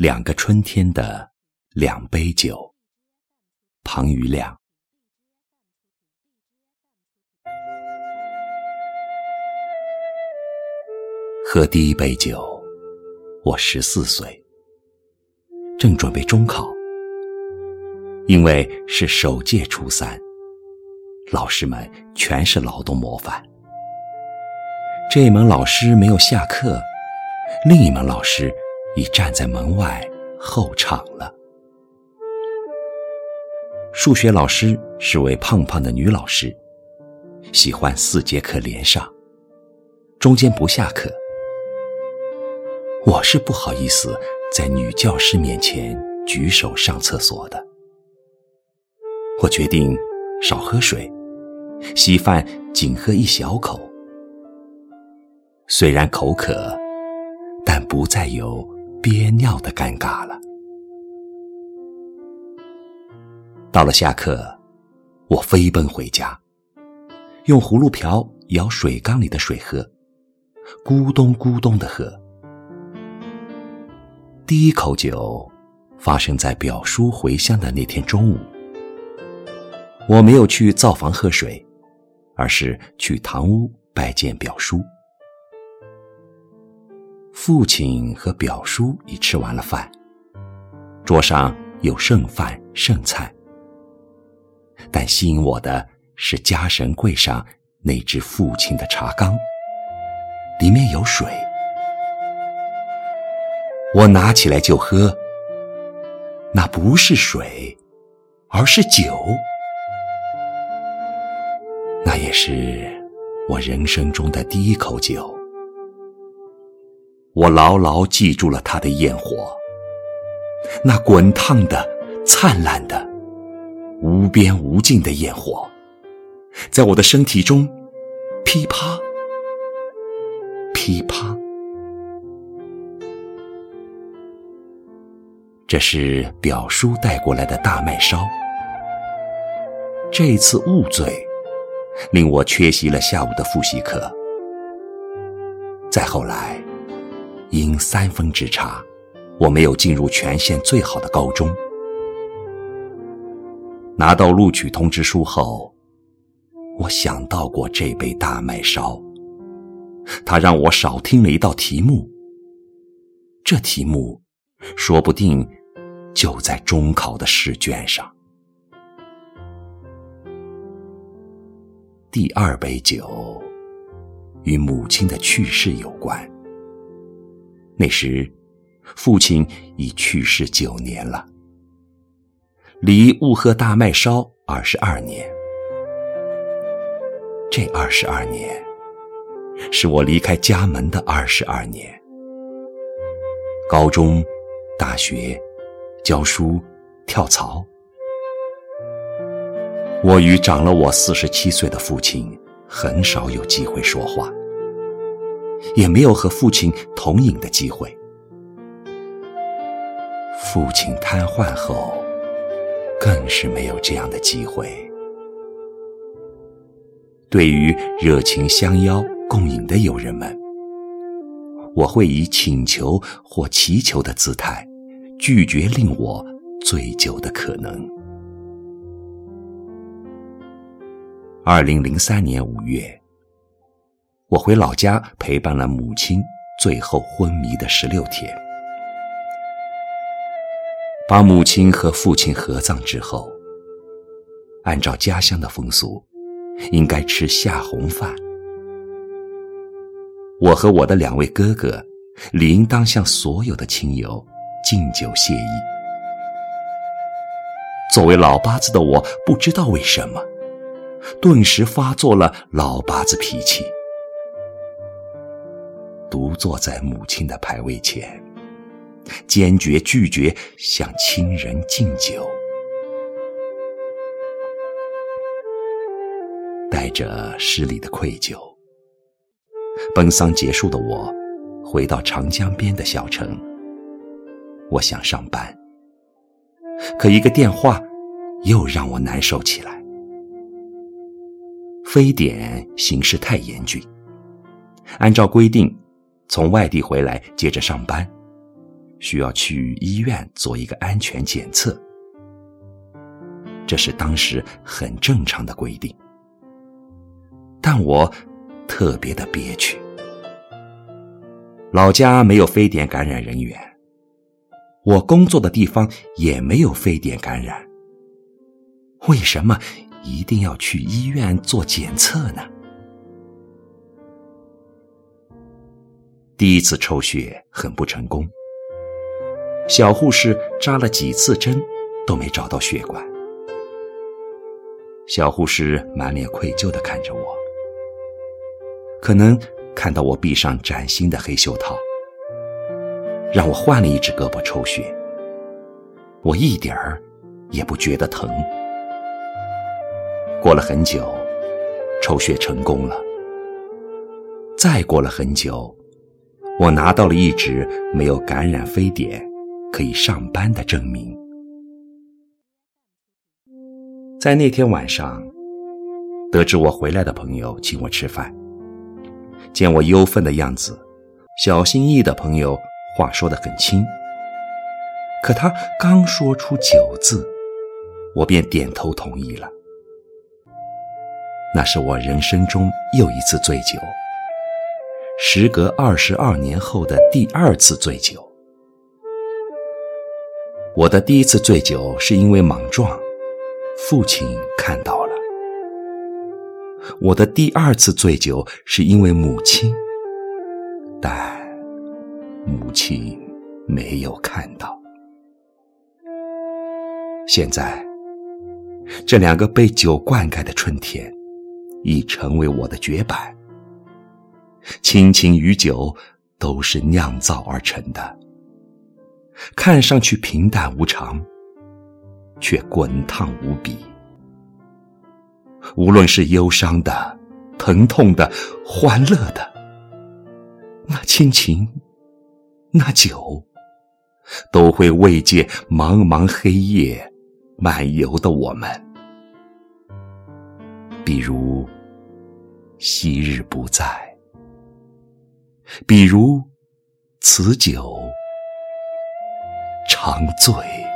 两个春天的两杯酒，庞余亮。喝第一杯酒，我十四岁，正准备中考，因为是首届初三，老师们全是劳动模范。这一门老师没有下课，另一门老师。已站在门外候场了。数学老师是位胖胖的女老师，喜欢四节课连上，中间不下课。我是不好意思在女教师面前举手上厕所的。我决定少喝水，稀饭仅喝一小口。虽然口渴，但不再有。憋尿的尴尬了。到了下课，我飞奔回家，用葫芦瓢舀水缸里的水喝，咕咚咕咚的喝。第一口酒发生在表叔回乡的那天中午。我没有去灶房喝水，而是去堂屋拜见表叔。父亲和表叔已吃完了饭，桌上有剩饭剩菜。但吸引我的是家神柜上那只父亲的茶缸，里面有水。我拿起来就喝，那不是水，而是酒。那也是我人生中的第一口酒。我牢牢记住了他的焰火，那滚烫的、灿烂的、无边无尽的焰火，在我的身体中噼啪、噼啪。这是表叔带过来的大麦烧，这次误醉，令我缺席了下午的复习课。再后来。因三分之差，我没有进入全县最好的高中。拿到录取通知书后，我想到过这杯大麦烧。他让我少听了一道题目，这题目说不定就在中考的试卷上。第二杯酒与母亲的去世有关。那时，父亲已去世九年了，离雾贺大麦烧二十二年。这二十二年，是我离开家门的二十二年。高中、大学、教书、跳槽，我与长了我四十七岁的父亲很少有机会说话。也没有和父亲同饮的机会。父亲瘫痪后，更是没有这样的机会。对于热情相邀共饮的友人们，我会以请求或祈求的姿态，拒绝令我醉酒的可能。二零零三年五月。我回老家陪伴了母亲最后昏迷的十六天，把母亲和父亲合葬之后，按照家乡的风俗，应该吃下红饭。我和我的两位哥哥，理应当向所有的亲友敬酒谢意。作为老八子的我，不知道为什么，顿时发作了老八子脾气。独坐在母亲的牌位前，坚决拒绝向亲人敬酒，带着失礼的愧疚。奔丧结束的我，回到长江边的小城。我想上班，可一个电话又让我难受起来。非典形势太严峻，按照规定。从外地回来，接着上班，需要去医院做一个安全检测，这是当时很正常的规定。但我特别的憋屈，老家没有非典感染人员，我工作的地方也没有非典感染，为什么一定要去医院做检测呢？第一次抽血很不成功，小护士扎了几次针都没找到血管，小护士满脸愧疚的看着我，可能看到我臂上崭新的黑袖套，让我换了一只胳膊抽血，我一点儿也不觉得疼。过了很久，抽血成功了，再过了很久。我拿到了一纸没有感染非典、可以上班的证明。在那天晚上，得知我回来的朋友请我吃饭，见我忧愤的样子，小心翼翼的朋友话说得很轻，可他刚说出“酒”字，我便点头同意了。那是我人生中又一次醉酒。时隔二十二年后的第二次醉酒，我的第一次醉酒是因为莽撞，父亲看到了；我的第二次醉酒是因为母亲，但母亲没有看到。现在，这两个被酒灌溉的春天，已成为我的绝版。亲情与酒都是酿造而成的，看上去平淡无常，却滚烫无比。无论是忧伤的、疼痛的、欢乐的，那亲情、那酒，都会慰藉茫茫黑夜漫游的我们。比如，昔日不在。比如，此酒长醉。